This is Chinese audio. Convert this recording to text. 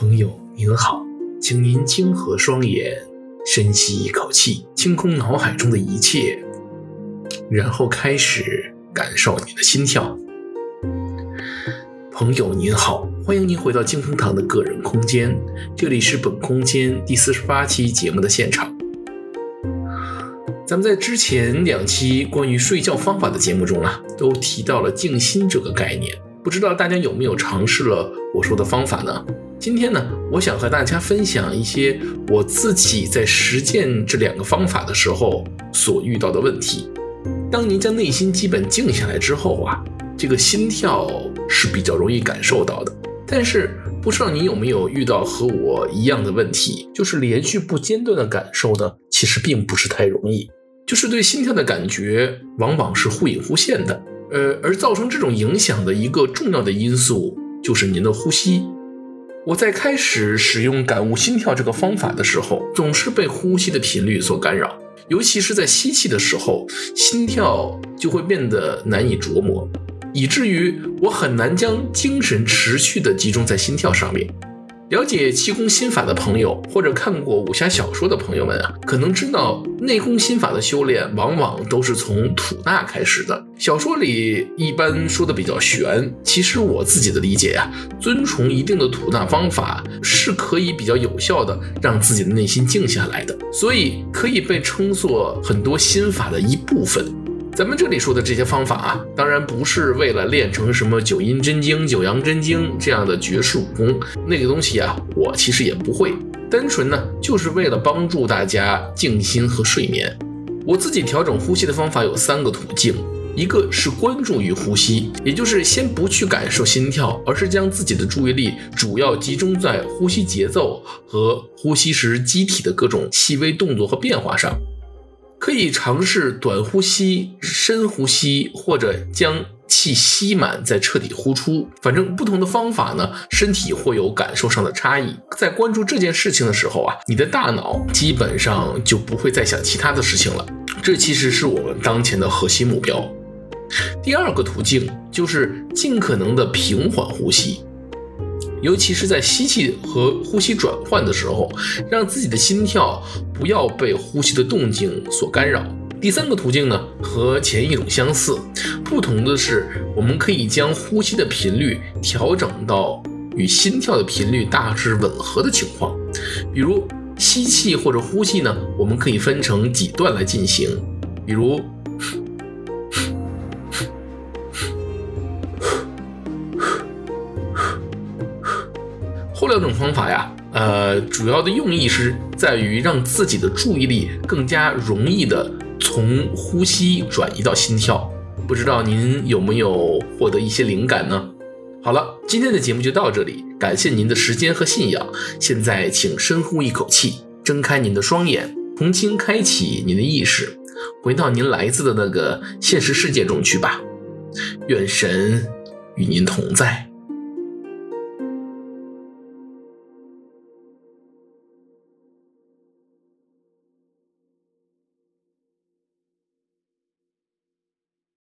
朋友您好，请您轻合双眼，深吸一口气，清空脑海中的一切，然后开始感受你的心跳。朋友您好，欢迎您回到静风堂的个人空间，这里是本空间第四十八期节目的现场。咱们在之前两期关于睡觉方法的节目中啊，都提到了静心这个概念，不知道大家有没有尝试了我说的方法呢？今天呢，我想和大家分享一些我自己在实践这两个方法的时候所遇到的问题。当您将内心基本静下来之后啊，这个心跳是比较容易感受到的。但是不知道您有没有遇到和我一样的问题，就是连续不间断的感受呢，其实并不是太容易，就是对心跳的感觉往往是忽隐忽现的。呃，而造成这种影响的一个重要的因素就是您的呼吸。我在开始使用感悟心跳这个方法的时候，总是被呼吸的频率所干扰，尤其是在吸气的时候，心跳就会变得难以琢磨，以至于我很难将精神持续地集中在心跳上面。了解气功心法的朋友，或者看过武侠小说的朋友们啊，可能知道内功心法的修炼往往都是从吐纳开始的。小说里一般说的比较玄，其实我自己的理解呀、啊，遵从一定的吐纳方法是可以比较有效的让自己的内心静下来的，所以可以被称作很多心法的一部分。咱们这里说的这些方法啊，当然不是为了练成什么九阴真经、九阳真经这样的绝世武功，那个东西啊，我其实也不会。单纯呢，就是为了帮助大家静心和睡眠。我自己调整呼吸的方法有三个途径，一个是关注于呼吸，也就是先不去感受心跳，而是将自己的注意力主要集中在呼吸节奏和呼吸时机体的各种细微动作和变化上。可以尝试短呼吸、深呼吸，或者将气吸满再彻底呼出。反正不同的方法呢，身体会有感受上的差异。在关注这件事情的时候啊，你的大脑基本上就不会再想其他的事情了。这其实是我们当前的核心目标。第二个途径就是尽可能的平缓呼吸。尤其是在吸气和呼吸转换的时候，让自己的心跳不要被呼吸的动静所干扰。第三个途径呢，和前一种相似，不同的是，我们可以将呼吸的频率调整到与心跳的频率大致吻合的情况。比如吸气或者呼气呢，我们可以分成几段来进行，比如。两种方法呀，呃，主要的用意是在于让自己的注意力更加容易的从呼吸转移到心跳。不知道您有没有获得一些灵感呢？好了，今天的节目就到这里，感谢您的时间和信仰。现在请深呼一口气，睁开您的双眼，重新开启您的意识，回到您来自的那个现实世界中去吧。愿神与您同在。